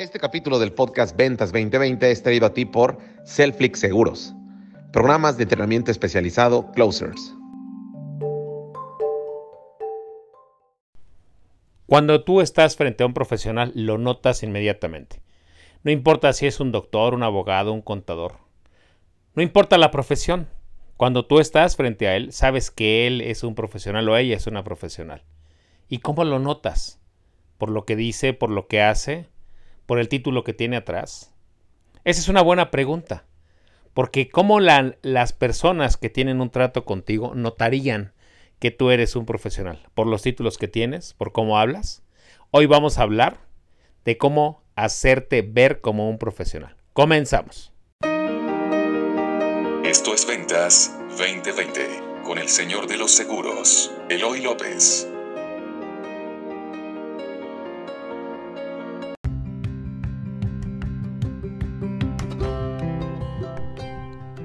Este capítulo del podcast Ventas 2020 es traído a ti por Selflix Seguros, programas de entrenamiento especializado Closers. Cuando tú estás frente a un profesional, lo notas inmediatamente. No importa si es un doctor, un abogado, un contador. No importa la profesión. Cuando tú estás frente a él, sabes que él es un profesional o ella es una profesional. ¿Y cómo lo notas? ¿Por lo que dice, por lo que hace? Por el título que tiene atrás? Esa es una buena pregunta, porque ¿cómo las personas que tienen un trato contigo notarían que tú eres un profesional? ¿Por los títulos que tienes? ¿Por cómo hablas? Hoy vamos a hablar de cómo hacerte ver como un profesional. Comenzamos. Esto es Ventas 2020 con el señor de los seguros, Eloy López.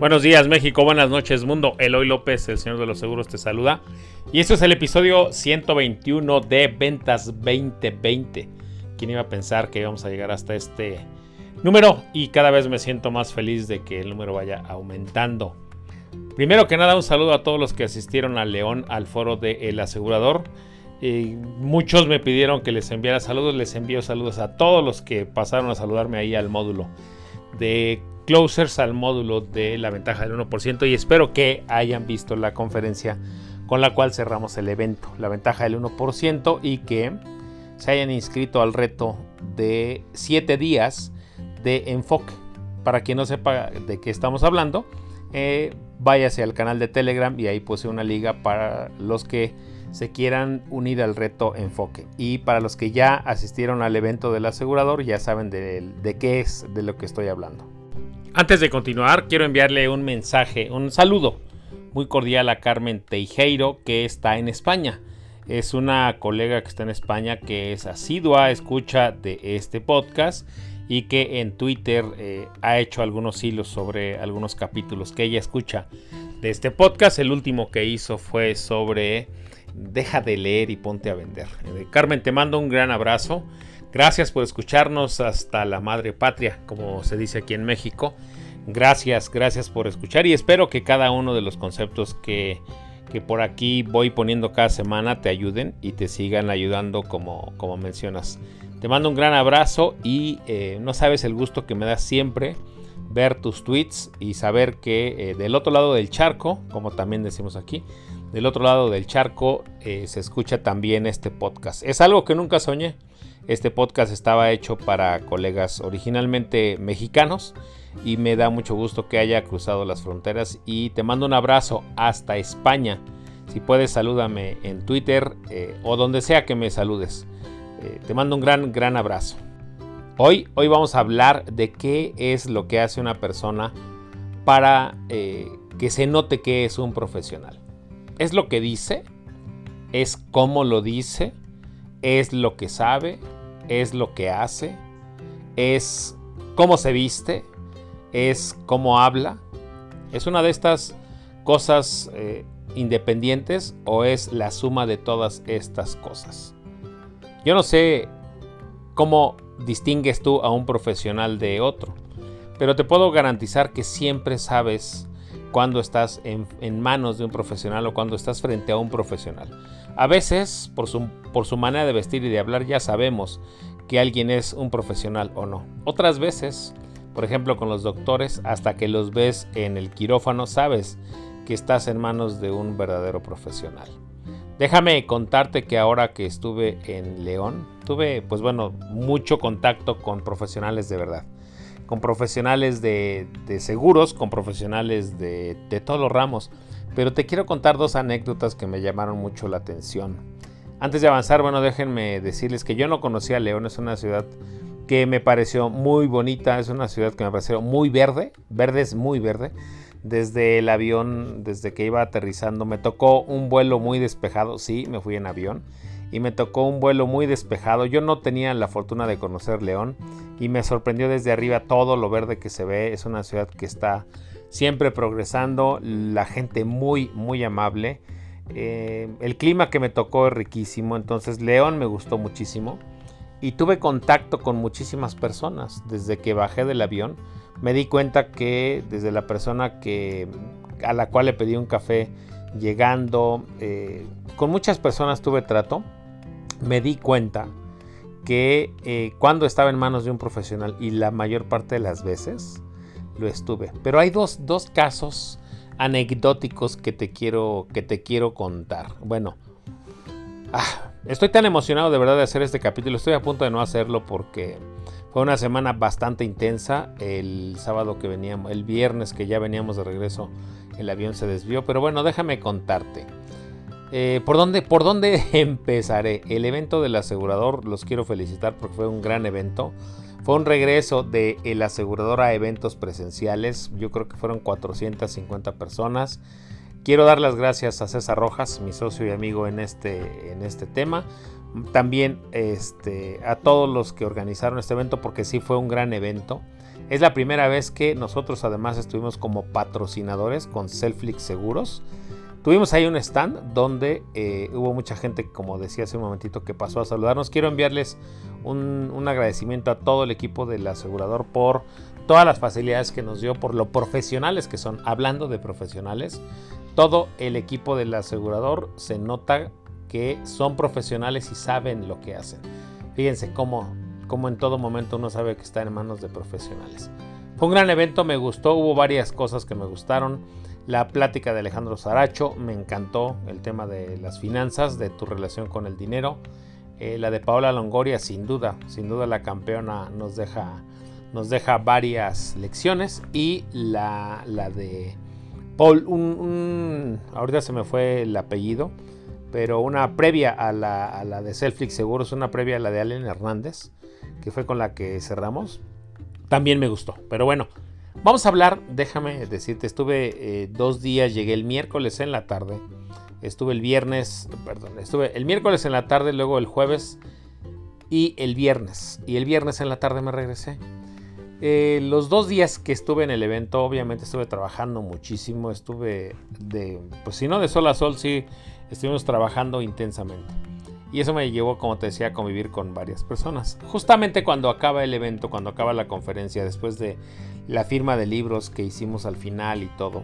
Buenos días México, buenas noches mundo. Eloy López, el señor de los seguros, te saluda. Y este es el episodio 121 de Ventas 2020. ¿Quién iba a pensar que íbamos a llegar hasta este número? Y cada vez me siento más feliz de que el número vaya aumentando. Primero que nada, un saludo a todos los que asistieron a León al foro de El Asegurador. muchos me pidieron que les enviara saludos, les envío saludos a todos los que pasaron a saludarme ahí al módulo de closers al módulo de la ventaja del 1% y espero que hayan visto la conferencia con la cual cerramos el evento, la ventaja del 1% y que se hayan inscrito al reto de 7 días de enfoque. Para quien no sepa de qué estamos hablando, eh, váyase al canal de Telegram y ahí puse una liga para los que se quieran unir al reto enfoque. Y para los que ya asistieron al evento del asegurador, ya saben de qué es de lo que estoy hablando. Antes de continuar, quiero enviarle un mensaje, un saludo muy cordial a Carmen Teijeiro, que está en España. Es una colega que está en España que es asidua escucha de este podcast y que en Twitter eh, ha hecho algunos hilos sobre algunos capítulos que ella escucha de este podcast. El último que hizo fue sobre Deja de leer y ponte a vender. Eh, Carmen, te mando un gran abrazo. Gracias por escucharnos hasta la madre patria, como se dice aquí en México. Gracias, gracias por escuchar y espero que cada uno de los conceptos que, por aquí voy poniendo cada semana te ayuden y te sigan ayudando como, como mencionas. Te mando un gran abrazo y eh, no sabes el gusto que me da siempre ver tus tweets y saber que eh, del otro lado del charco, como también decimos aquí, del otro lado del charco eh, se escucha también este podcast. Es algo que nunca soñé. Este podcast estaba hecho para colegas originalmente mexicanos y me da mucho gusto que haya cruzado las fronteras y te mando un abrazo hasta España. Si puedes, salúdame en Twitter eh, o donde sea que me saludes. Eh, te mando un gran, gran abrazo. Hoy, hoy vamos a hablar de qué es lo que hace una persona para eh, que se note que es un profesional. ¿Es lo que dice? ¿Es cómo lo dice? ¿Es lo que sabe? Es lo que hace, es cómo se viste, es cómo habla. ¿Es una de estas cosas eh, independientes o es la suma de todas estas cosas? Yo no sé cómo distingues tú a un profesional de otro, pero te puedo garantizar que siempre sabes cuando estás en, manos de un profesional o cuando estás frente a un profesional. A veces, por su, por su manera de vestir y de hablar, ya sabemos que alguien es un profesional o no. Otras veces, por ejemplo con los doctores, hasta que los ves en el quirófano, sabes que estás en manos de un verdadero profesional. Déjame contarte que ahora que estuve en León, tuve, pues bueno, mucho contacto con profesionales de verdad con profesionales de, seguros, con profesionales de, de todos los ramos. Pero te quiero contar dos anécdotas que me llamaron mucho la atención. Antes de avanzar, bueno, déjenme decirles que yo no conocía León, es una ciudad que me pareció muy bonita, es una ciudad que me pareció muy verde, verde es muy verde. Desde el avión, desde que iba aterrizando, me tocó un vuelo muy despejado, sí, me fui en avión y me tocó un vuelo muy despejado. Yo no tenía la fortuna de conocer León y me sorprendió desde arriba todo lo verde que se ve. Es una ciudad que está siempre progresando, la gente muy, muy amable. Eh, el clima que me tocó es riquísimo, entonces León me gustó muchísimo. y tuve contacto con muchísimas personas. Desde que bajé del avión me di cuenta que desde la persona que, a la cual le pedí un café llegando, eh, con muchas personas tuve trato, me di cuenta que eh, cuando estaba en manos de un profesional y la mayor parte de las veces lo estuve. Pero hay dos, casos anecdóticos que te quiero, que te quiero contar. Bueno, ah, estoy tan emocionado de verdad de hacer este capítulo. Estoy a punto de no hacerlo porque fue una semana bastante intensa. El sábado que veníamos, el viernes que ya veníamos de regreso, el avión se desvió. Pero bueno, déjame contarte. Eh, ¿por, dónde, ¿Por dónde empezaré? El evento del asegurador, los quiero felicitar porque fue un gran evento. Fue un regreso del el asegurador a eventos presenciales. Yo creo que fueron 450 personas. Quiero dar las gracias a César Rojas, mi socio y amigo en este, en este tema. También este, a todos los que organizaron este evento porque sí fue un gran evento. Es la primera vez que nosotros además estuvimos como patrocinadores con Selflix Seguros. Tuvimos ahí un stand donde eh, hubo mucha gente, como decía hace un momentito, que pasó a saludarnos. Quiero enviarles un, un, agradecimiento a todo el equipo del asegurador por todas las facilidades que nos dio, por lo profesionales que son. Hablando de profesionales, todo el equipo del asegurador se nota que son profesionales y saben lo que hacen. Fíjense cómo, cómo en todo momento uno sabe que está en manos de profesionales. Fue un gran evento, me gustó, hubo varias cosas que me gustaron la plática de Alejandro Saracho, me encantó el tema de las finanzas, de tu relación con el dinero. Eh, la de Paola Longoria, sin duda, sin duda la campeona nos deja, nos deja varias lecciones. Y la, la de Paul, ahorita se me fue el apellido, pero una previa a la, a la de Selflix Seguros, una previa a la de Allen Hernández, que fue con la que cerramos, también me gustó. Pero bueno, Vamos a hablar, déjame decirte, estuve eh, dos días, llegué el miércoles en la tarde, estuve el viernes, perdón, estuve el miércoles en la tarde, luego el jueves y el viernes. Y el viernes en la tarde me regresé. Eh, los dos días que estuve en el evento, obviamente estuve trabajando muchísimo, estuve de, pues si no de sol a sol, sí, estuvimos trabajando intensamente. Y eso me llevó, como te decía, a convivir con varias personas. Justamente cuando acaba el evento, cuando acaba la conferencia, después de la firma de libros que hicimos al final y todo.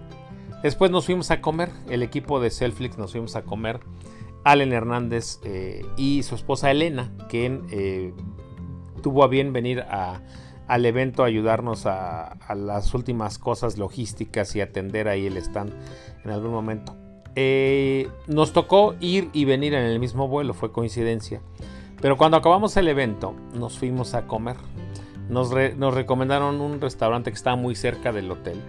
Después nos fuimos a comer, el equipo de Selflix nos fuimos a comer. Allen Hernández eh, y su esposa Elena, quien eh, tuvo a bien venir al evento a ayudarnos a, las últimas cosas logísticas y atender ahí el stand en algún momento. Eh, nos tocó ir y venir en el mismo vuelo, fue coincidencia. Pero cuando acabamos el evento, nos fuimos a comer. Nos, recomendaron un restaurante que está muy cerca del hotel,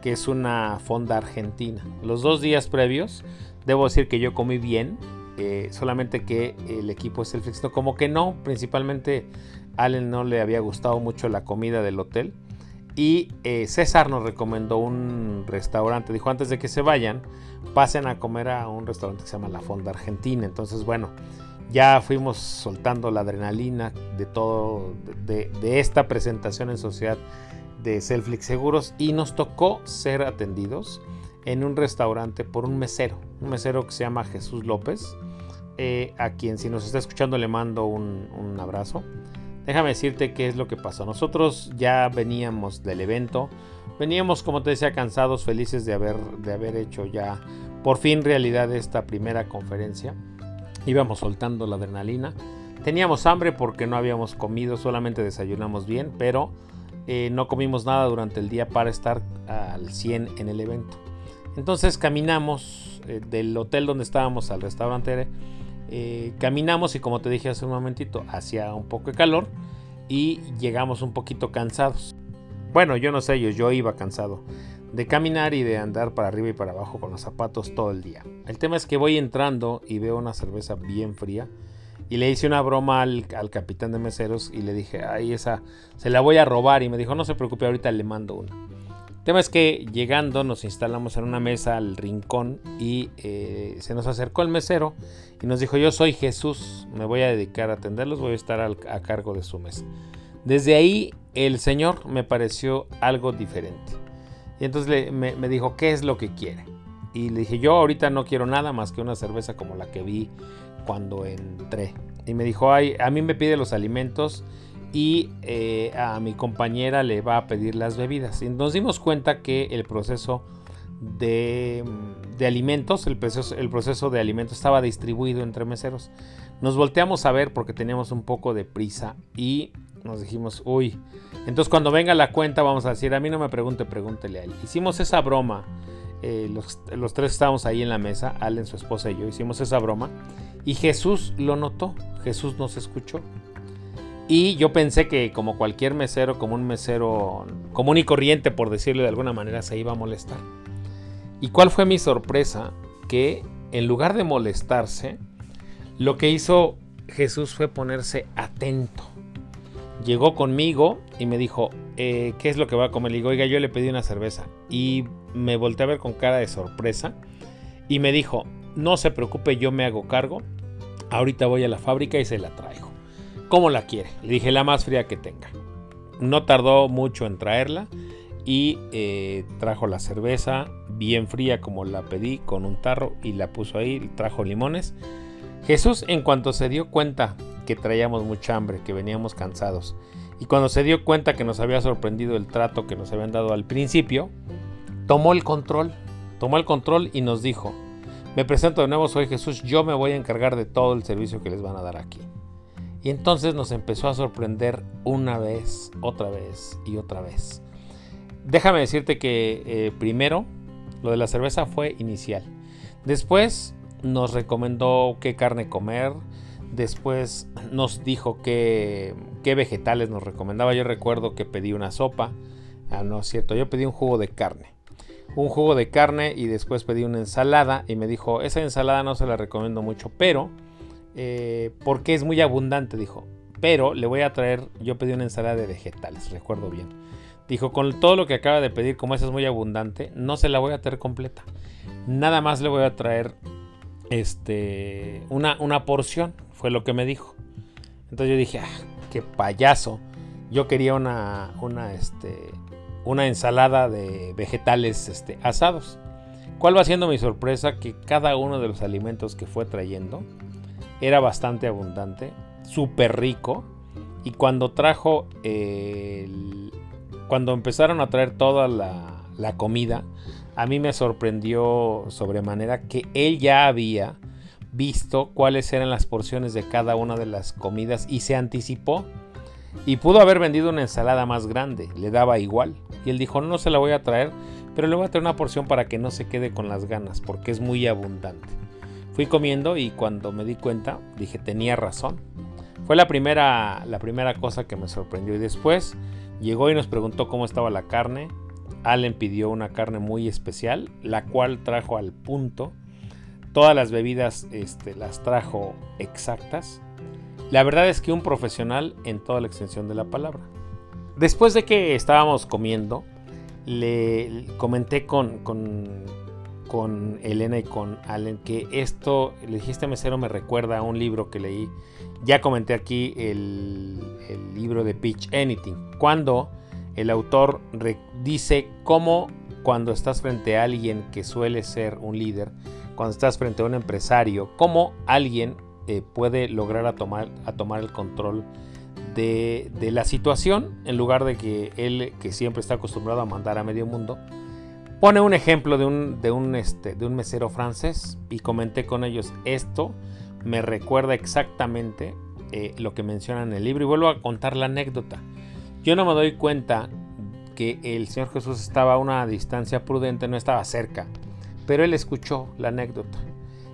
que es una fonda argentina. Los dos días previos, debo decir que yo comí bien, eh, solamente que el equipo es el flexible. Como que no, principalmente Allen no le había gustado mucho la comida del hotel. Y eh, César nos recomendó un restaurante. Dijo, antes de que se vayan, pasen a comer a un restaurante que se llama La Fonda Argentina. Entonces, bueno, ya fuimos soltando la adrenalina de todo, de, esta presentación en sociedad de Selflix Seguros y nos tocó ser atendidos en un restaurante por un mesero, un mesero que se llama Jesús López, eh, a quien si nos está escuchando le mando un, un abrazo. Déjame decirte qué es lo que pasó. Nosotros ya veníamos del evento, veníamos como te decía cansados, felices de haber, de haber hecho ya por fin realidad esta primera conferencia íbamos soltando la adrenalina. Teníamos hambre porque no habíamos comido, solamente desayunamos bien, pero eh, no comimos nada durante el día para estar al 100 en el evento. Entonces caminamos eh, del hotel donde estábamos al restaurante, eh, caminamos y como te dije hace un momentito, hacía un poco de calor y llegamos un poquito cansados. Bueno, yo no sé, yo, yo iba cansado de caminar y de andar para arriba y para abajo con los zapatos todo el día. El tema es que voy entrando y veo una cerveza bien fría y le hice una broma al, capitán de meseros y le dije, ay, esa se la voy a robar y me dijo, no se preocupe, ahorita le mando una. El tema es que llegando nos instalamos en una mesa al rincón y eh, se nos acercó el mesero y nos dijo, yo soy Jesús, me voy a dedicar a atenderlos, voy a estar a cargo de su mesa. Desde ahí el Señor me pareció algo diferente. Y entonces me, dijo, ¿qué es lo que quiere? Y le dije, yo ahorita no quiero nada más que una cerveza como la que vi cuando entré. Y me dijo, Ay, a mí me pide los alimentos y eh, a mi compañera le va a pedir las bebidas. Y nos dimos cuenta que el proceso de, alimentos, el proceso, el proceso de alimentos estaba distribuido entre meseros. Nos volteamos a ver porque teníamos un poco de prisa y nos dijimos, uy, entonces cuando venga la cuenta vamos a decir, a mí no me pregunte, pregúntele a él. Hicimos esa broma, eh, los, los, tres estábamos ahí en la mesa, Allen, su esposa y yo, hicimos esa broma y Jesús lo notó, Jesús nos escuchó. Y yo pensé que como cualquier mesero, como un mesero común y corriente, por decirlo de alguna manera, se iba a molestar. ¿Y cuál fue mi sorpresa? Que en lugar de molestarse, lo que hizo Jesús fue ponerse atento. Llegó conmigo y me dijo, eh, ¿qué es lo que va a comer? Le digo, oiga, yo le pedí una cerveza. Y me volteé a ver con cara de sorpresa. Y me dijo, no se preocupe, yo me hago cargo. Ahorita voy a la fábrica y se la traigo. ¿Cómo la quiere? Le dije la más fría que tenga. No tardó mucho en traerla y eh, trajo la cerveza bien fría como la pedí con un tarro y la puso ahí, trajo limones. Jesús en cuanto se dio cuenta que traíamos mucha hambre, que veníamos cansados y cuando se dio cuenta que nos había sorprendido el trato que nos habían dado al principio, tomó el control, tomó el control y nos dijo, me presento de nuevo, soy Jesús, yo me voy a encargar de todo el servicio que les van a dar aquí. Y entonces nos empezó a sorprender una vez, otra vez y otra vez. Déjame decirte que eh, primero lo de la cerveza fue inicial. Después nos recomendó qué carne comer. Después nos dijo qué, vegetales nos recomendaba. Yo recuerdo que pedí una sopa. Ah, no es cierto, yo pedí un jugo de carne. Un jugo de carne y después pedí una ensalada y me dijo, esa ensalada no se la recomiendo mucho, pero eh, porque es muy abundante, dijo. Pero le voy a traer, yo pedí una ensalada de vegetales, recuerdo bien. Dijo, con todo lo que acaba de pedir, como esa es muy abundante, no se la voy a traer completa. Nada más le voy a traer este, una, una porción, fue lo que me dijo. Entonces yo dije, ah, qué payaso. Yo quería una, una, este, una ensalada de vegetales este, asados. ¿Cuál va siendo mi sorpresa? Que cada uno de los alimentos que fue trayendo era bastante abundante, súper rico. Y cuando trajo, cuando empezaron a traer toda la, la comida, a mí me sorprendió sobremanera que él ya había visto cuáles eran las porciones de cada una de las comidas y se anticipó. Y pudo haber vendido una ensalada más grande, le daba igual. Y él dijo, no se la voy a traer, pero le voy a traer una porción para que no se quede con las ganas, porque es muy abundante. Fui comiendo y cuando me di cuenta dije tenía razón. Fue la primera, la primera cosa que me sorprendió y después llegó y nos preguntó cómo estaba la carne. Allen pidió una carne muy especial, la cual trajo al punto. Todas las bebidas este, las trajo exactas. La verdad es que un profesional en toda la extensión de la palabra. Después de que estábamos comiendo, le comenté con, con, Elena y con Allen que esto, le dijiste mesero, me recuerda a un libro que leí. Ya comenté aquí el, libro de Pitch Anything, cuando el autor dice cómo cuando estás frente a alguien que suele ser un líder, cuando estás frente a un empresario, cómo alguien eh, puede lograr a tomar, a tomar el control de, de la situación en lugar de que él, que siempre está acostumbrado a mandar a medio mundo, Pone un ejemplo de un, de un, este, de un mesero francés y comenté con ellos esto. Me recuerda exactamente eh, lo que menciona en el libro y vuelvo a contar la anécdota. Yo no me doy cuenta que el Señor Jesús estaba a una distancia prudente, no estaba cerca, pero él escuchó la anécdota.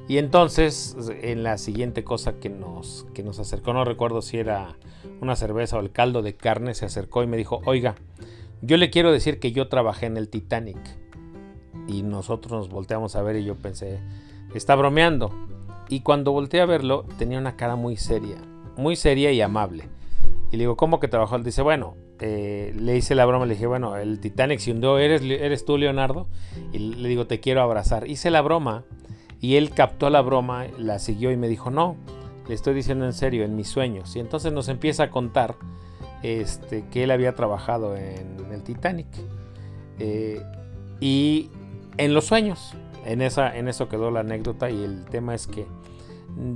Y entonces, en la siguiente cosa que nos, que nos acercó, no recuerdo si era una cerveza o el caldo de carne, se acercó y me dijo, oiga, yo le quiero decir que yo trabajé en el Titanic y nosotros nos volteamos a ver y yo pensé, está bromeando. Y cuando volteé a verlo, tenía una cara muy seria, muy seria y amable. Y le digo, ¿cómo que trabajó? Él dice, bueno, eh, le hice la broma, le dije, bueno, el Titanic se hundió, ¿eres, ¿eres tú, Leonardo? Y le digo, te quiero abrazar. Hice la broma y él captó la broma, la siguió y me dijo, no, le estoy diciendo en serio, en mis sueños. Y entonces nos empieza a contar este, que él había trabajado en el Titanic. Eh, y en los sueños. En, esa, en eso quedó la anécdota y el tema es que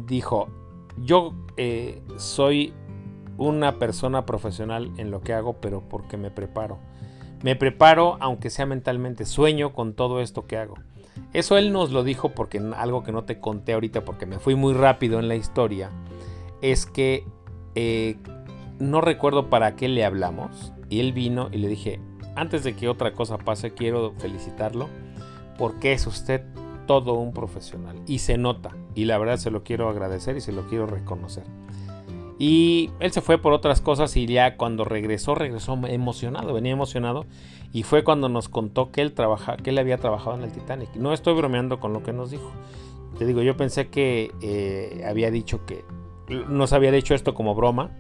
dijo, yo eh, soy una persona profesional en lo que hago, pero porque me preparo. Me preparo, aunque sea mentalmente, sueño con todo esto que hago. Eso él nos lo dijo porque algo que no te conté ahorita, porque me fui muy rápido en la historia, es que eh, no recuerdo para qué le hablamos. Y él vino y le dije, antes de que otra cosa pase, quiero felicitarlo porque es usted todo un profesional. Y se nota. Y la verdad se lo quiero agradecer y se lo quiero reconocer. Y él se fue por otras cosas y ya cuando regresó, regresó emocionado, venía emocionado. Y fue cuando nos contó que él, trabaja, que él había trabajado en el Titanic. No estoy bromeando con lo que nos dijo. Te digo, yo pensé que eh, había dicho que nos había dicho esto como broma,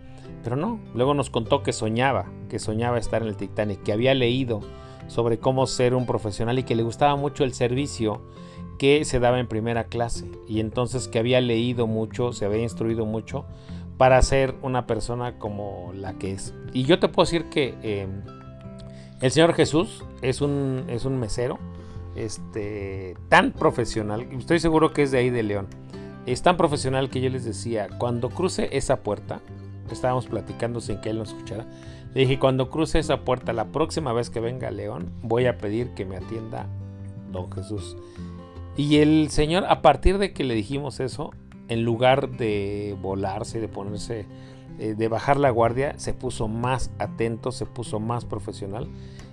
pero no. Luego nos contó que soñaba, que soñaba estar en el Titanic, que había leído sobre cómo ser un profesional y que le gustaba mucho el servicio que se daba en primera clase. Y entonces que había leído mucho, se había instruido mucho para ser una persona como la que es. Y yo te puedo decir que em, el Señor Jesús es un, es un mesero este, tan profesional, estoy seguro que es de ahí de León, es tan profesional que yo les decía, cuando cruce esa puerta, estábamos platicando sin que él nos escuchara, le dije, cuando cruce esa puerta, la próxima vez que venga León, voy a pedir que me atienda don Jesús. Y el Señor, a partir de que le dijimos eso, en lugar de volarse, de ponerse, eh, de bajar la guardia, se puso más atento, se puso más profesional.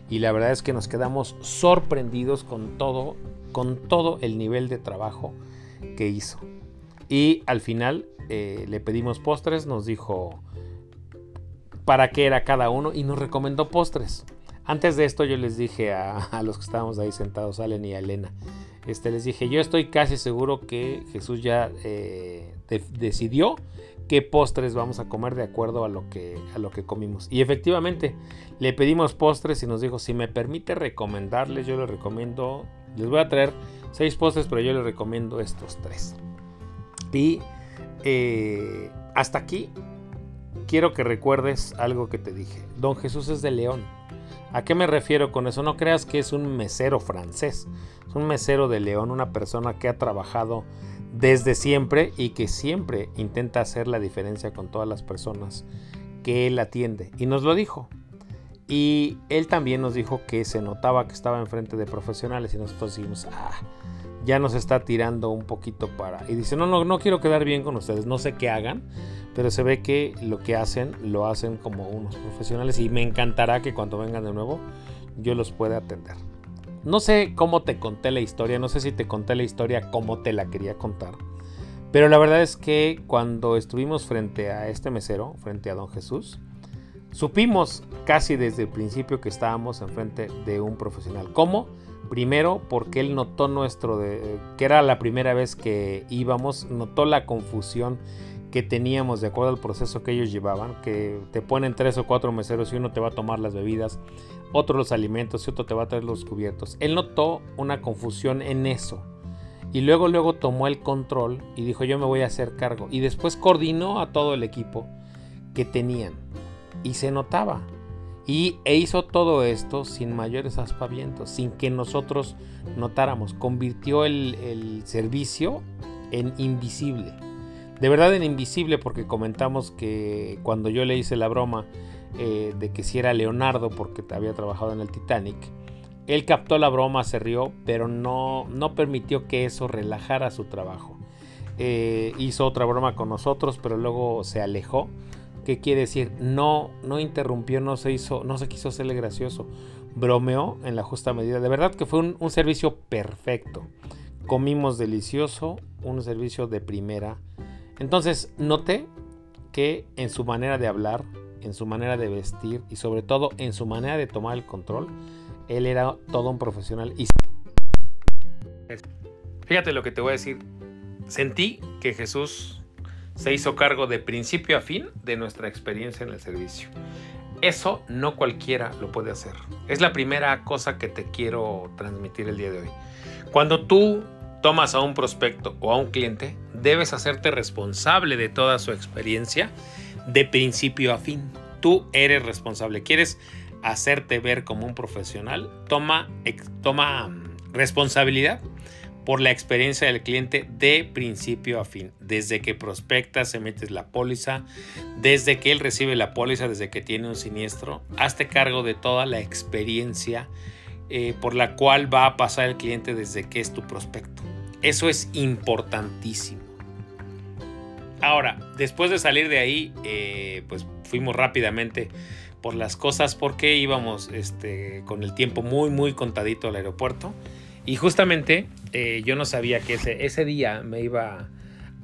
Y la verdad es que nos quedamos sorprendidos con todo, con todo el nivel de trabajo que hizo. Y al final eh, le pedimos postres, nos dijo para qué era cada uno y nos recomendó postres. Antes de esto yo les dije a, los que estábamos ahí sentados, Allen y a Elena, este, les dije, yo estoy casi seguro que Jesús ya eh, decidió qué postres vamos a comer de acuerdo a lo, que, comimos. Y efectivamente, le pedimos postres y nos dijo, si me permite recomendarles, yo les recomiendo, les voy a traer seis postres, pero yo les recomiendo estos tres. Y eh, hasta aquí quiero que recuerdes algo que te dije. Don Jesús es de León. ¿A qué me refiero con eso? No creas que es un mesero francés. Es un mesero de León, una persona que ha trabajado desde siempre y que siempre intenta hacer la diferencia con todas las personas que él atiende. Y nos lo dijo. Y él también nos dijo que se notaba que estaba enfrente de profesionales y nosotros dijimos, ah, ya nos está tirando un poquito para... Y dice, no, no, no quiero quedar bien con ustedes, no sé qué hagan, pero se ve que lo que hacen lo hacen como unos profesionales y me encantará que cuando vengan de nuevo yo los pueda atender. No sé cómo te conté la historia, no sé si te conté la historia como te la quería contar, pero la verdad es que cuando estuvimos frente a este mesero, frente a don Jesús, supimos casi desde el principio que estábamos enfrente de un profesional. ¿Cómo? Primero porque él notó nuestro, de, que era la primera vez que íbamos, notó la confusión que teníamos de acuerdo al proceso que ellos llevaban, que te ponen tres o cuatro meseros y uno te va a tomar las bebidas, otro los alimentos y otro te va a traer los cubiertos. Él notó una confusión en eso. Y luego, luego tomó el control y dijo yo me voy a hacer cargo. Y después coordinó a todo el equipo que tenían. Y se notaba. Y e hizo todo esto sin mayores aspavientos, sin que nosotros notáramos. Convirtió el, servicio en invisible de verdad en invisible porque comentamos que cuando yo le hice la broma eh, de que si era Leonardo porque había trabajado en el Titanic, él captó la broma, se rió, pero no, no permitió que eso relajara su trabajo. Eh, hizo otra broma con nosotros, pero luego se alejó. ¿Qué quiere decir? No, no interrumpió, no se hizo, no se quiso hacerle gracioso. Bromeó en la justa medida. De verdad que fue un, servicio perfecto. Comimos delicioso, un servicio de primera entonces noté que en su manera de hablar, en su manera de vestir y sobre todo en su manera de tomar el control, él era todo un profesional. Y fíjate lo que te voy a decir. Sentí que Jesús se hizo cargo de principio a fin de nuestra experiencia en el servicio. Eso no cualquiera lo puede hacer. Es la primera cosa que te quiero transmitir el día de hoy. Cuando tú tomas a un prospecto o a un cliente, debes hacerte responsable de toda su experiencia de principio a fin. Tú eres responsable. ¿Quieres hacerte ver como un profesional? Toma, toma mm, responsabilidad por la experiencia del cliente de principio a fin. Desde que prospectas, se metes la póliza, desde que él recibe la póliza, desde que tiene un siniestro, hazte cargo de toda la experiencia eh, por la cual va a pasar el cliente desde que es tu prospecto. Eso es importantísimo. Ahora, después de salir de ahí, eh, pues fuimos rápidamente por las cosas porque íbamos este, con el tiempo muy, muy contadito al aeropuerto. Y justamente eh, yo no sabía que ese, ese día me iba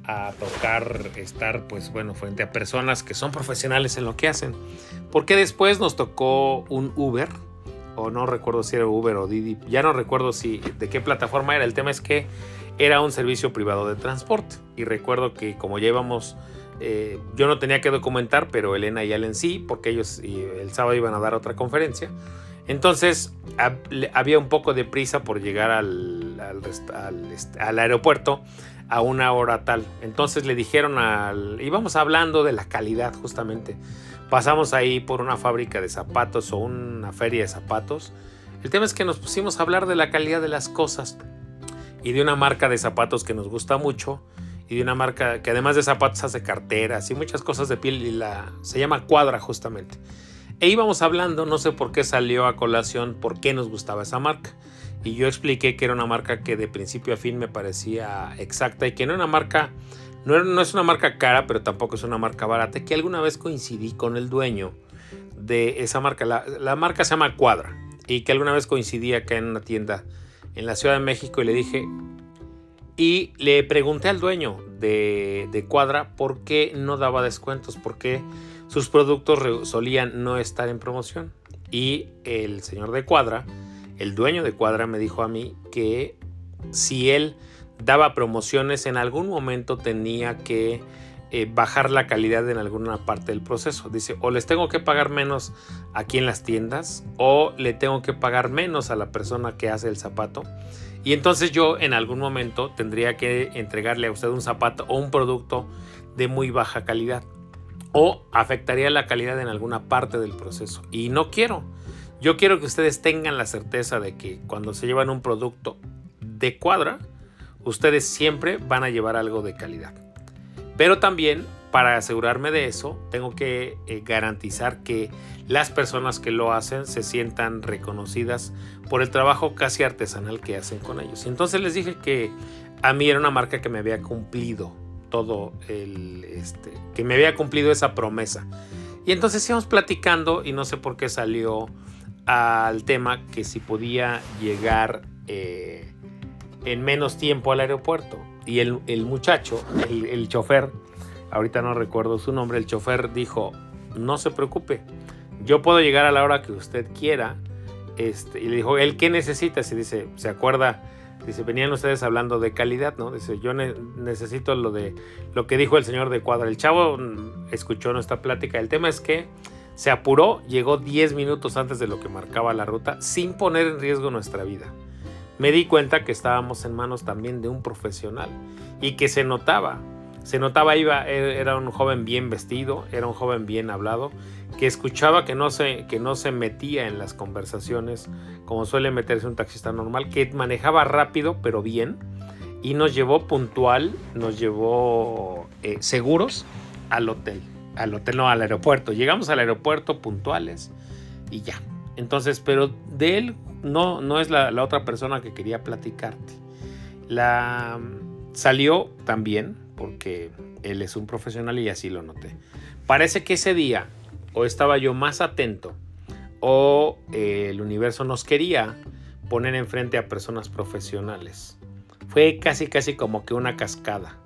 a tocar estar, pues bueno, frente a personas que son profesionales en lo que hacen. Porque después nos tocó un Uber, o no recuerdo si era Uber o Didi, ya no recuerdo si de qué plataforma era. El tema es que era un servicio privado de transporte. Y recuerdo que como ya íbamos, eh, yo no tenía que documentar, pero Elena y Allen sí, porque ellos el sábado iban a dar otra conferencia. Entonces había un poco de prisa por llegar al, al, aeropuerto a una hora tal. Entonces le dijeron al... íbamos hablando de la calidad justamente. Pasamos ahí por una fábrica de zapatos o una feria de zapatos. El tema es que nos pusimos a hablar de la calidad de las cosas y de una marca de zapatos que nos gusta mucho y de una marca que además de zapatos hace carteras y muchas cosas de piel se llama Cuadra justamente. E íbamos hablando, no sé por qué salió a colación por qué nos gustaba esa marca. Y yo expliqué que era una marca que de principio a fin me parecía exacta y que no era una marca, no, no es una marca cara, pero tampoco es una marca barata, que alguna vez coincidí con el dueño de esa marca. La, la marca se llama Cuadra y que alguna vez coincidí acá en una tienda en la Ciudad de México y le dije, y le pregunté al dueño de, de Cuadra por qué no daba descuentos, por qué sus productos solían no estar en promoción. Y el señor de Cuadra, el dueño de Cuadra, me dijo a mí que si él daba promociones en algún momento tenía que eh, bajar la calidad en alguna parte del proceso. Dice, o les tengo que pagar menos aquí en las tiendas o le tengo que pagar menos a la persona que hace el zapato. Y entonces yo en algún momento tendría que entregarle a usted un zapato o un producto de muy baja calidad. O afectaría la calidad en alguna parte del proceso. Y no quiero. Yo quiero que ustedes tengan la certeza de que cuando se llevan un producto de cuadra, ustedes siempre van a llevar algo de calidad. Pero también para asegurarme de eso, tengo que eh, garantizar que las personas que lo hacen se sientan reconocidas por el trabajo casi artesanal que hacen con ellos. Entonces les dije que a mí era una marca que me había cumplido todo el, este, que me había cumplido esa promesa. Y entonces íbamos platicando y no sé por qué salió al tema que si podía llegar eh, en menos tiempo al aeropuerto. Y el, muchacho, el, chofer, ahorita no recuerdo su nombre, el chofer dijo, no se preocupe, yo puedo llegar a la hora que usted quiera. Este, y le dijo, ¿el qué necesita? Si dice, ¿se acuerda? Dice, venían ustedes hablando de calidad, ¿no? Dice, yo necesito lo de lo que dijo el señor de Cuadra. El chavo mm, escuchó nuestra plática. El tema es que se apuró, llegó 10 minutos antes de lo que marcaba la ruta, sin poner en riesgo nuestra vida me di cuenta que estábamos en manos también de un profesional y que se notaba, se notaba, iba, e, era un joven bien vestido, era un joven bien hablado, que escuchaba que no se, que no se metía en las conversaciones como suele meterse un taxista normal, que manejaba rápido pero bien y nos llevó puntual, nos llevó eh, seguros al hotel, al hotel no, al aeropuerto. Llegamos al aeropuerto puntuales y ya. Entonces, pero de él no, no es la, otra persona que quería platicarte. La salió también porque él es un profesional y así lo noté. Parece que ese día o estaba yo más atento o eh, el universo nos quería poner enfrente a personas profesionales. Fue casi casi como que una cascada.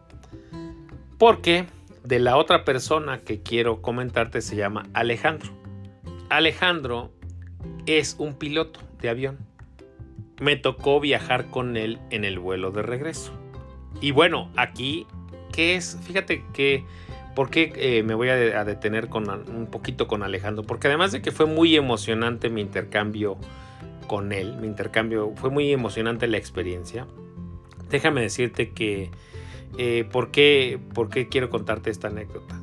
Porque de la otra persona que quiero comentarte se llama Alejandro. Alejandro es un piloto de avión. Me tocó viajar con él en el vuelo de regreso. Y bueno, aquí, ¿qué es? Fíjate que, ¿por qué eh, me voy a, detener con, un poquito con Alejandro? Porque además de que fue muy emocionante mi intercambio con él, mi intercambio, fue muy emocionante la experiencia. Déjame decirte que, eh, ¿por, qué, ¿por qué quiero contarte esta anécdota?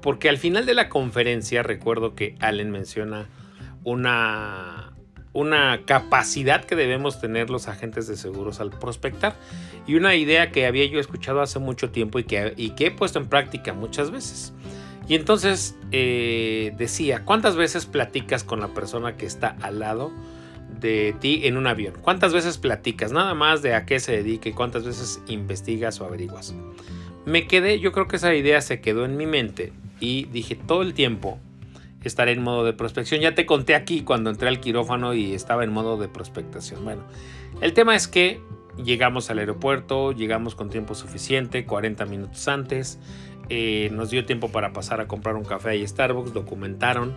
Porque al final de la conferencia recuerdo que Allen menciona una una capacidad que debemos tener los agentes de seguros al prospectar. Y una idea que había yo escuchado hace mucho tiempo y que, y que he puesto en práctica muchas veces. Y entonces eh, decía, ¿cuántas veces platicas con la persona que está al lado de ti en un avión? ¿Cuántas veces platicas? Nada más de a qué se dedica y cuántas veces investigas o averiguas. Me quedé, yo creo que esa idea se quedó en mi mente y dije todo el tiempo estaré en modo de prospección. Ya te conté aquí cuando entré al quirófano y estaba en modo de prospectación. Bueno, el tema es que llegamos al aeropuerto, llegamos con tiempo suficiente, 40 minutos antes. Eh, nos dio tiempo para pasar a comprar un café y Starbucks, documentaron,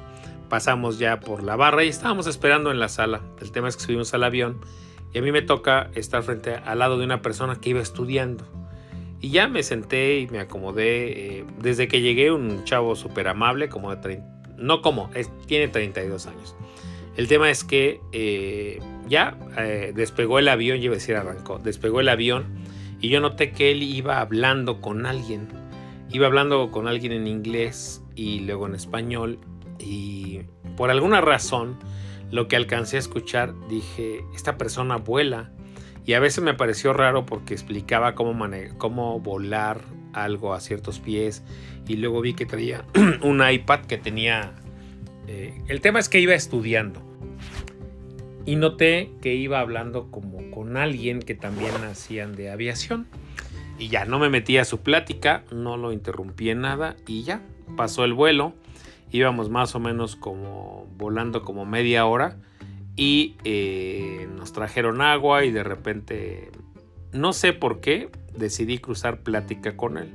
pasamos ya por la barra y estábamos esperando en la sala. El tema es que subimos al avión y a mí me toca estar frente al lado de una persona que iba estudiando. Y ya me senté y me acomodé. Eh, desde que llegué, un chavo súper amable, como de 30, no como, tiene 32 años. El tema es que eh, ya eh, despegó el avión, yo a decir arrancó, despegó el avión y yo noté que él iba hablando con alguien. Iba hablando con alguien en inglés y luego en español y por alguna razón lo que alcancé a escuchar dije, esta persona vuela y a veces me pareció raro porque explicaba cómo, cómo volar algo a ciertos pies y luego vi que traía un iPad que tenía... Eh, el tema es que iba estudiando y noté que iba hablando como con alguien que también hacían de aviación. Y ya no me metí a su plática, no lo interrumpí en nada y ya pasó el vuelo. Íbamos más o menos como volando como media hora y eh, nos trajeron agua y de repente, no sé por qué, decidí cruzar plática con él.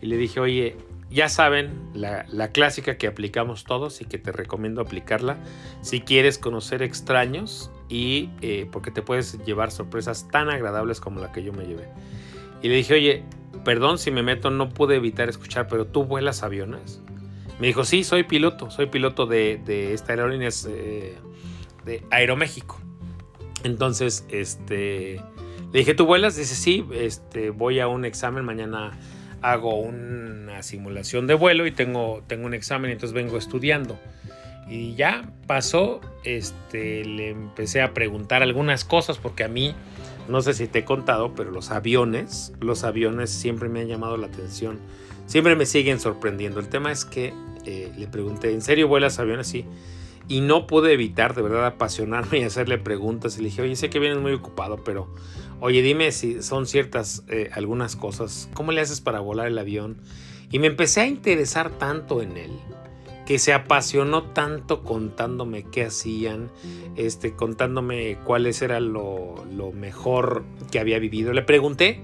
Y le dije, oye, ya saben, la, clásica que aplicamos todos y que te recomiendo aplicarla si quieres conocer extraños y eh, porque te puedes llevar sorpresas tan agradables como la que yo me llevé. Y le dije, oye, perdón si me meto, no pude evitar escuchar, pero tú vuelas aviones. Me dijo, sí, soy piloto, soy piloto de, esta aerolínea eh, de Aeroméxico. Entonces, este, le dije, ¿tú vuelas? Dice, sí, este, voy a un examen mañana hago una simulación de vuelo y tengo, tengo un examen, entonces vengo estudiando. Y ya pasó, este, le empecé a preguntar algunas cosas porque a mí, no sé si te he contado, pero los aviones, los aviones siempre me han llamado la atención, siempre me siguen sorprendiendo. El tema es que eh, le pregunté, ¿en serio vuelas aviones? Sí. Y no pude evitar de verdad apasionarme y hacerle preguntas. Y le dije, oye, sé que vienes muy ocupado, pero oye, dime si son ciertas eh, algunas cosas, ¿cómo le haces para volar el avión? Y me empecé a interesar tanto en él, que se apasionó tanto contándome qué hacían, este, contándome cuáles era lo, lo mejor que había vivido. Le pregunté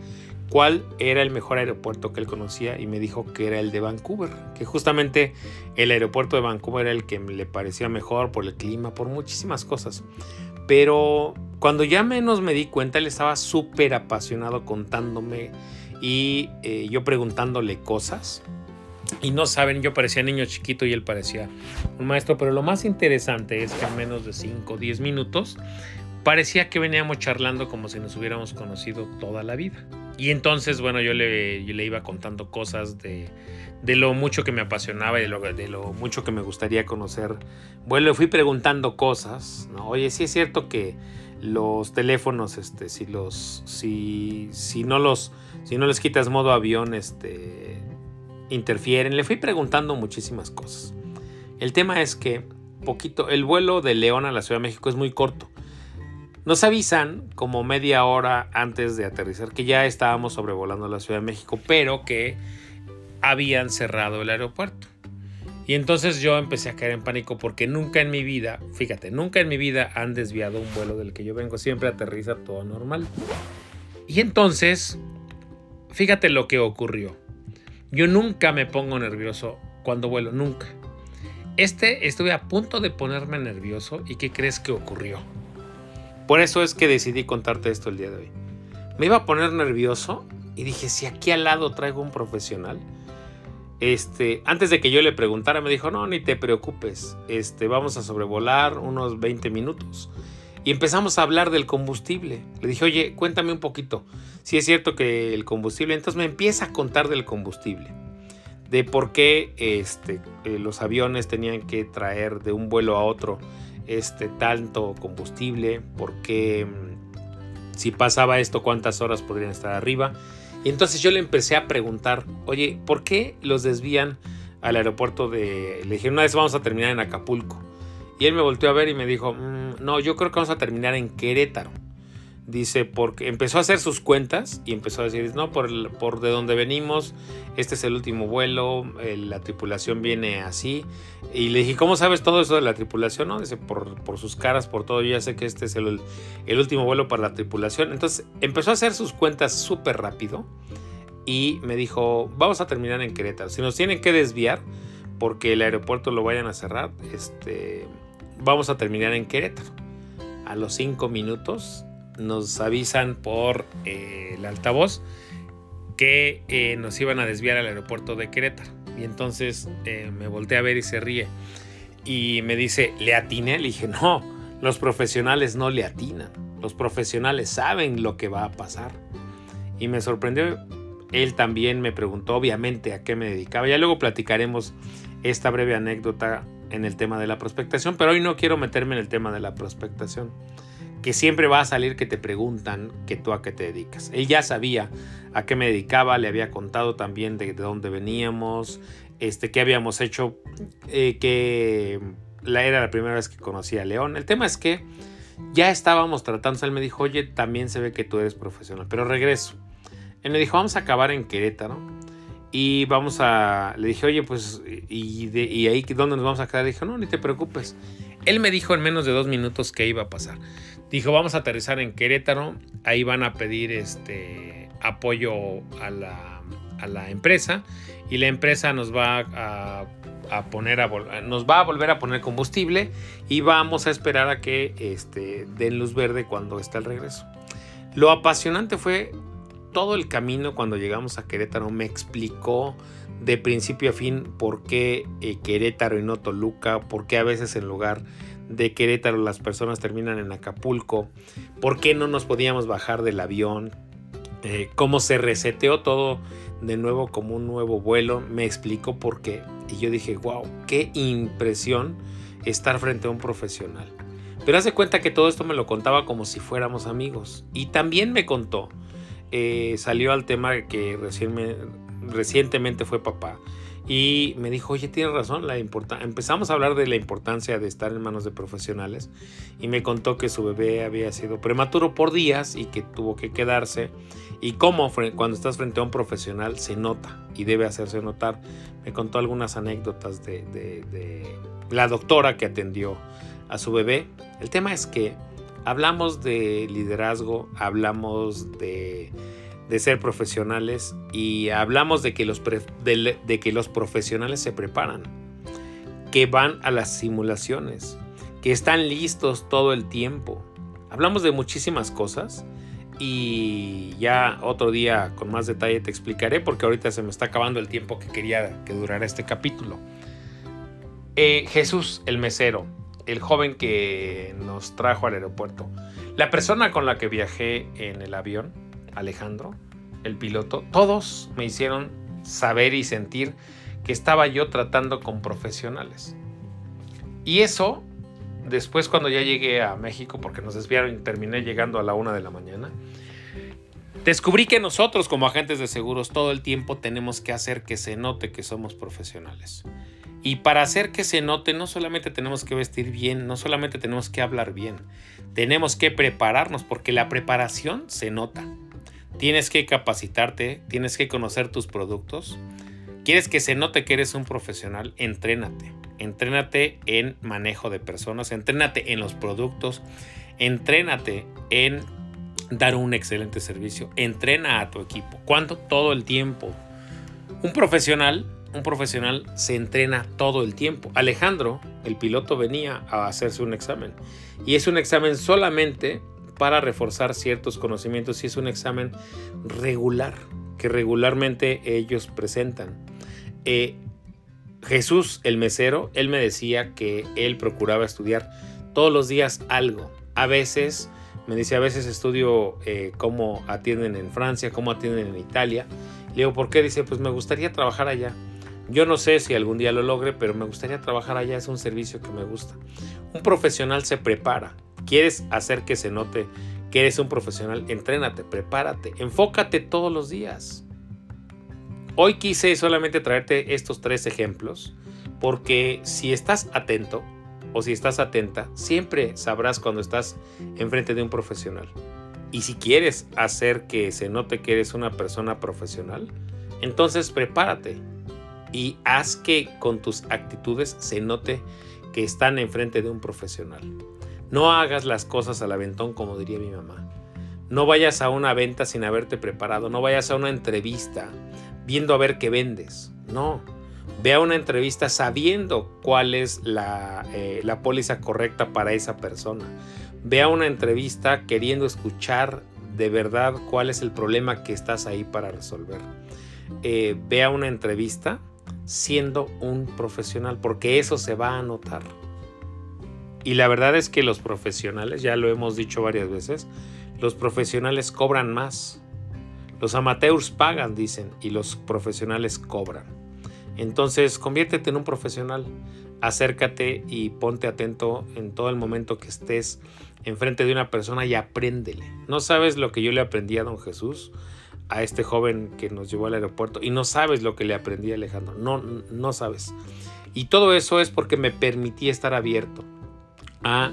cuál era el mejor aeropuerto que él conocía y me dijo que era el de Vancouver, que justamente el aeropuerto de Vancouver era el que le parecía mejor por el clima, por muchísimas cosas. Pero cuando ya menos me di cuenta, él estaba súper apasionado contándome y eh, yo preguntándole cosas. Y no saben, yo parecía niño chiquito y él parecía un maestro, pero lo más interesante es que en menos de 5 o 10 minutos parecía que veníamos charlando como si nos hubiéramos conocido toda la vida. Y entonces, bueno, yo le, le iba contando cosas de, de, lo mucho que me apasionaba y de lo, de lo, mucho que me gustaría conocer. Bueno, le fui preguntando cosas, ¿no? Oye, sí es cierto que los teléfonos, este, si los, si, si no los, si no les quitas modo avión, este, interfieren. Le fui preguntando muchísimas cosas. El tema es que poquito, el vuelo de León a la Ciudad de México es muy corto. Nos avisan como media hora antes de aterrizar que ya estábamos sobrevolando la Ciudad de México, pero que habían cerrado el aeropuerto. Y entonces yo empecé a caer en pánico porque nunca en mi vida, fíjate, nunca en mi vida han desviado un vuelo del que yo vengo, siempre aterriza todo normal. Y entonces, fíjate lo que ocurrió. Yo nunca me pongo nervioso cuando vuelo, nunca. Este estuve a punto de ponerme nervioso y ¿qué crees que ocurrió? Por eso es que decidí contarte esto el día de hoy. Me iba a poner nervioso y dije, si aquí al lado traigo un profesional, este, antes de que yo le preguntara, me dijo, no, ni te preocupes, este, vamos a sobrevolar unos 20 minutos. Y empezamos a hablar del combustible. Le dije, oye, cuéntame un poquito. Si es cierto que el combustible, entonces me empieza a contar del combustible. De por qué este, eh, los aviones tenían que traer de un vuelo a otro este, tanto combustible, por qué mm, si pasaba esto, cuántas horas podrían estar arriba. Y entonces yo le empecé a preguntar, oye, ¿por qué los desvían al aeropuerto de... Le dije, una vez vamos a terminar en Acapulco. Y él me volteó a ver y me dijo, mm, no, yo creo que vamos a terminar en Querétaro. Dice, porque empezó a hacer sus cuentas y empezó a decir, no, por, por de donde venimos, este es el último vuelo, eh, la tripulación viene así. Y le dije, ¿cómo sabes todo eso de la tripulación? No, dice, por, por sus caras, por todo, yo ya sé que este es el, el último vuelo para la tripulación. Entonces empezó a hacer sus cuentas súper rápido y me dijo, vamos a terminar en Querétaro. Si nos tienen que desviar porque el aeropuerto lo vayan a cerrar, este, vamos a terminar en Querétaro. A los cinco minutos nos avisan por eh, el altavoz que eh, nos iban a desviar al aeropuerto de Querétaro. Y entonces eh, me volteé a ver y se ríe. Y me dice, ¿le atiné? Le dije, no, los profesionales no le atinan. Los profesionales saben lo que va a pasar. Y me sorprendió. Él también me preguntó, obviamente, a qué me dedicaba. Ya luego platicaremos esta breve anécdota en el tema de la prospectación, pero hoy no quiero meterme en el tema de la prospectación que siempre va a salir que te preguntan que tú a qué te dedicas. Él ya sabía a qué me dedicaba, le había contado también de, dónde veníamos, este, qué habíamos hecho, eh, que la, era la primera vez que conocía a León. El tema es que ya estábamos tratando, él me dijo, oye, también se ve que tú eres profesional, pero regreso. Él me dijo, vamos a acabar en Querétaro y vamos a, le dije, oye, pues, ¿y, de, y ahí dónde nos vamos a quedar? Dijo, no, ni te preocupes. Él me dijo en menos de dos minutos que iba a pasar. Dijo, vamos a aterrizar en Querétaro, ahí van a pedir este apoyo a la, empresa y la empresa nos va a, poner nos va a volver a poner combustible y vamos a esperar a que este, den luz verde cuando esté el regreso. Lo apasionante fue todo el camino cuando llegamos a Querétaro, me explicó de principio a fin por qué eh, Querétaro y no Toluca, por qué a veces en lugar de Querétaro las personas terminan en Acapulco, por qué no nos podíamos bajar del avión, eh, cómo se reseteó todo de nuevo como un nuevo vuelo, me explicó por qué. Y yo dije, wow, qué impresión estar frente a un profesional. Pero hace cuenta que todo esto me lo contaba como si fuéramos amigos. Y también me contó, eh, salió al tema que recién recientemente fue papá y me dijo, oye, tienes razón, la empezamos a hablar de la importancia de estar en manos de profesionales y me contó que su bebé había sido prematuro por días y que tuvo que quedarse y cómo cuando estás frente a un profesional se nota y debe hacerse notar. Me contó algunas anécdotas de, de la doctora que atendió a su bebé. El tema es que hablamos de liderazgo, hablamos de de ser profesionales y hablamos de que, los de, que los profesionales se preparan, que van a las simulaciones, que están listos todo el tiempo. Hablamos de muchísimas cosas y ya otro día con más detalle te explicaré porque ahorita se me está acabando el tiempo que quería que durara este capítulo. Eh, Jesús el mesero, el joven que nos trajo al aeropuerto, la persona con la que viajé en el avión, Alejandro, el piloto, todos me hicieron saber y sentir que estaba yo tratando con profesionales. Y eso, después cuando ya llegué a México, porque nos desviaron y terminé llegando a la una de la mañana, descubrí que nosotros como agentes de seguros todo el tiempo tenemos que hacer que se note que somos profesionales. Y para hacer que se note no solamente tenemos que vestir bien, no solamente tenemos que hablar bien, tenemos que prepararnos porque la preparación se nota. Tienes que capacitarte, tienes que conocer tus productos. ¿Quieres que se note que eres un profesional? Entrénate. Entrénate en manejo de personas, entrénate en los productos, entrénate en dar un excelente servicio, entrena a tu equipo. ¿Cuánto? Todo el tiempo. Un profesional, un profesional se entrena todo el tiempo. Alejandro, el piloto, venía a hacerse un examen y es un examen solamente para reforzar ciertos conocimientos y es un examen regular que regularmente ellos presentan. Eh, Jesús, el mesero, él me decía que él procuraba estudiar todos los días algo. A veces, me dice, a veces estudio eh, cómo atienden en Francia, cómo atienden en Italia. Le digo, ¿por qué? Dice, pues me gustaría trabajar allá. Yo no sé si algún día lo logre, pero me gustaría trabajar allá, es un servicio que me gusta. Un profesional se prepara. ¿Quieres hacer que se note que eres un profesional? Entrénate, prepárate, enfócate todos los días. Hoy quise solamente traerte estos tres ejemplos porque si estás atento o si estás atenta, siempre sabrás cuando estás enfrente de un profesional. Y si quieres hacer que se note que eres una persona profesional, entonces prepárate y haz que con tus actitudes se note que están enfrente de un profesional. No hagas las cosas al aventón como diría mi mamá. No vayas a una venta sin haberte preparado. No vayas a una entrevista viendo a ver qué vendes. No. Ve a una entrevista sabiendo cuál es la, eh, la póliza correcta para esa persona. Ve a una entrevista queriendo escuchar de verdad cuál es el problema que estás ahí para resolver. Eh, ve a una entrevista siendo un profesional, porque eso se va a notar. Y la verdad es que los profesionales, ya lo hemos dicho varias veces, los profesionales cobran más. Los amateurs pagan, dicen, y los profesionales cobran. Entonces, conviértete en un profesional, acércate y ponte atento en todo el momento que estés enfrente de una persona y apréndele. No sabes lo que yo le aprendí a don Jesús, a este joven que nos llevó al aeropuerto, y no sabes lo que le aprendí a Alejandro. No, no sabes. Y todo eso es porque me permití estar abierto a,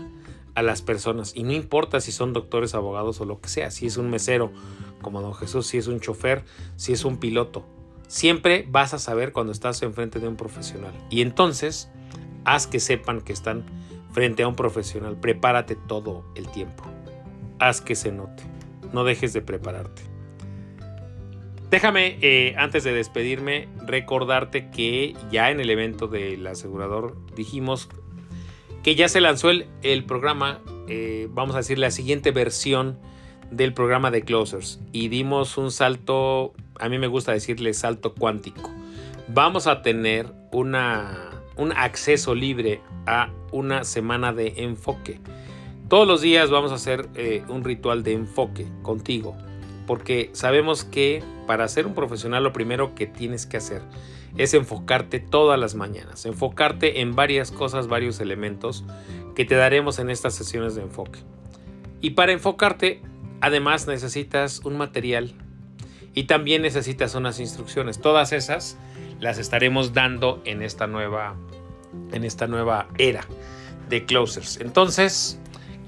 a las personas. Y no importa si son doctores, abogados o lo que sea, si es un mesero como don Jesús, si es un chofer, si es un piloto. Siempre vas a saber cuando estás enfrente de un profesional. Y entonces, haz que sepan que están frente a un profesional. Prepárate todo el tiempo. Haz que se note. No dejes de prepararte. Déjame, eh, antes de despedirme, recordarte que ya en el evento del asegurador dijimos que ya se lanzó el, el programa, eh, vamos a decir, la siguiente versión del programa de Closers. Y dimos un salto, a mí me gusta decirle salto cuántico. Vamos a tener una, un acceso libre a una semana de enfoque. Todos los días vamos a hacer eh, un ritual de enfoque contigo, porque sabemos que para ser un profesional lo primero que tienes que hacer es enfocarte todas las mañanas, enfocarte en varias cosas, varios elementos que te daremos en estas sesiones de enfoque. Y para enfocarte, además necesitas un material y también necesitas unas instrucciones. Todas esas las estaremos dando en esta nueva en esta nueva era de closers. Entonces,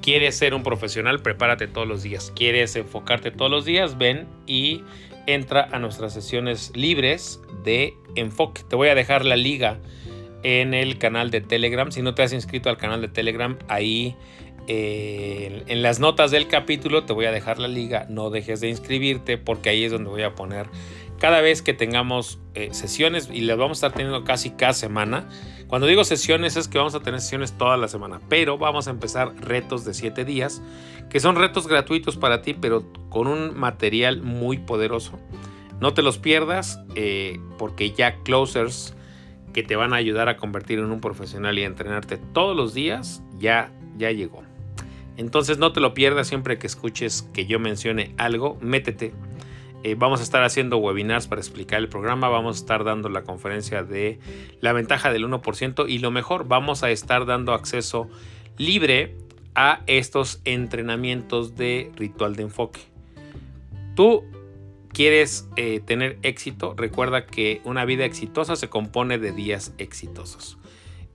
quieres ser un profesional, prepárate todos los días. Quieres enfocarte todos los días, ven y entra a nuestras sesiones libres de enfoque. Te voy a dejar la liga en el canal de Telegram. Si no te has inscrito al canal de Telegram, ahí eh, en las notas del capítulo te voy a dejar la liga. No dejes de inscribirte porque ahí es donde voy a poner cada vez que tengamos eh, sesiones y las vamos a estar teniendo casi cada semana. Cuando digo sesiones es que vamos a tener sesiones toda la semana, pero vamos a empezar retos de 7 días, que son retos gratuitos para ti, pero con un material muy poderoso. No te los pierdas eh, porque ya closers que te van a ayudar a convertir en un profesional y a entrenarte todos los días ya, ya llegó. Entonces no te lo pierdas siempre que escuches que yo mencione algo, métete eh, vamos a estar haciendo webinars para explicar el programa, vamos a estar dando la conferencia de la ventaja del 1% y lo mejor, vamos a estar dando acceso libre a estos entrenamientos de ritual de enfoque. Tú quieres eh, tener éxito, recuerda que una vida exitosa se compone de días exitosos.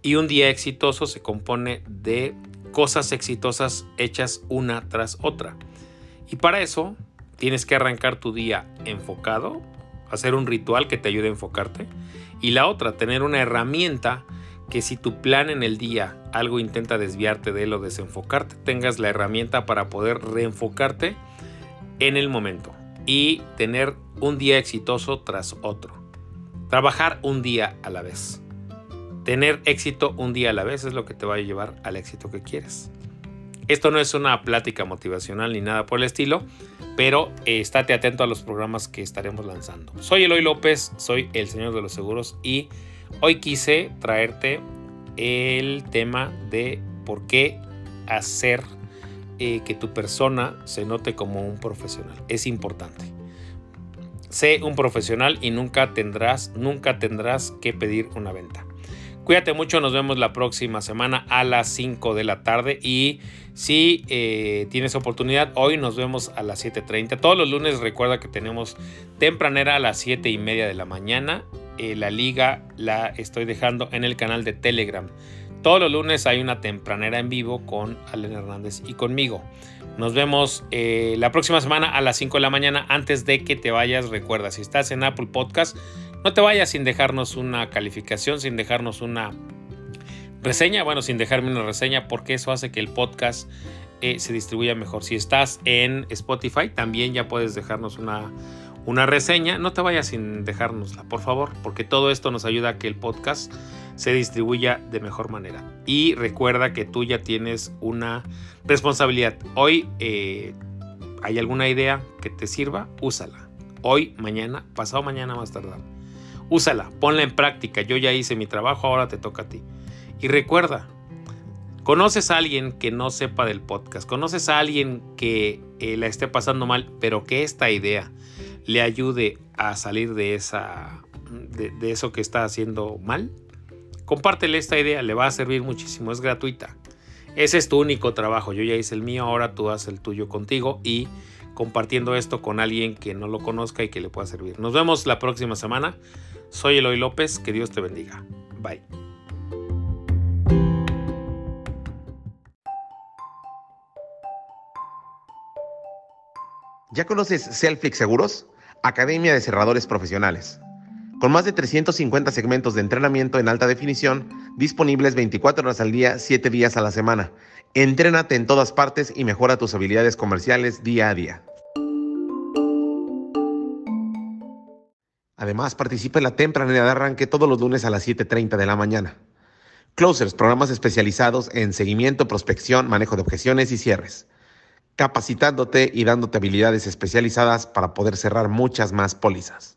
Y un día exitoso se compone de cosas exitosas hechas una tras otra. Y para eso tienes que arrancar tu día enfocado, hacer un ritual que te ayude a enfocarte. Y la otra, tener una herramienta que si tu plan en el día algo intenta desviarte de él o desenfocarte, tengas la herramienta para poder reenfocarte en el momento y tener un día exitoso tras otro. Trabajar un día a la vez. Tener éxito un día a la vez es lo que te va a llevar al éxito que quieres. Esto no es una plática motivacional ni nada por el estilo, pero eh, estate atento a los programas que estaremos lanzando. Soy Eloy López, soy el señor de los seguros y hoy quise traerte el tema de por qué hacer eh, que tu persona se note como un profesional. Es importante. sé un profesional y nunca tendrás, nunca tendrás que pedir una venta. Cuídate mucho, nos vemos la próxima semana a las 5 de la tarde y si eh, tienes oportunidad, hoy nos vemos a las 7.30. Todos los lunes recuerda que tenemos tempranera a las 7 y media de la mañana. Eh, la liga la estoy dejando en el canal de Telegram. Todos los lunes hay una tempranera en vivo con Allen Hernández y conmigo. Nos vemos eh, la próxima semana a las 5 de la mañana. Antes de que te vayas, recuerda, si estás en Apple Podcast, no te vayas sin dejarnos una calificación, sin dejarnos una reseña, bueno, sin dejarme una reseña, porque eso hace que el podcast eh, se distribuya mejor. Si estás en Spotify, también ya puedes dejarnos una, una reseña. No te vayas sin dejárnosla, por favor, porque todo esto nos ayuda a que el podcast se distribuya de mejor manera. Y recuerda que tú ya tienes una responsabilidad. Hoy eh, hay alguna idea que te sirva, úsala. Hoy, mañana, pasado mañana más tardar. Úsala, ponla en práctica. Yo ya hice mi trabajo, ahora te toca a ti. Y recuerda, conoces a alguien que no sepa del podcast, conoces a alguien que eh, la esté pasando mal, pero que esta idea le ayude a salir de, esa, de, eso que está haciendo mal, compártele esta idea, le va a servir muchísimo, es gratuita. Ese es tu único trabajo, yo ya hice el mío, ahora tú haces el tuyo contigo y compartiendo esto con alguien que no lo conozca y que le pueda servir. Nos vemos la próxima semana. Soy Eloy López, que Dios te bendiga. Bye. ¿Ya conoces Selflix Seguros? Academia de Cerradores Profesionales. Con más de 350 segmentos de entrenamiento en alta definición, disponibles 24 horas al día, 7 días a la semana. Entrénate en todas partes y mejora tus habilidades comerciales día a día. Además, participa en la tempranera de arranque todos los lunes a las 7.30 de la mañana. Closers, programas especializados en seguimiento, prospección, manejo de objeciones y cierres. Capacitándote y dándote habilidades especializadas para poder cerrar muchas más pólizas.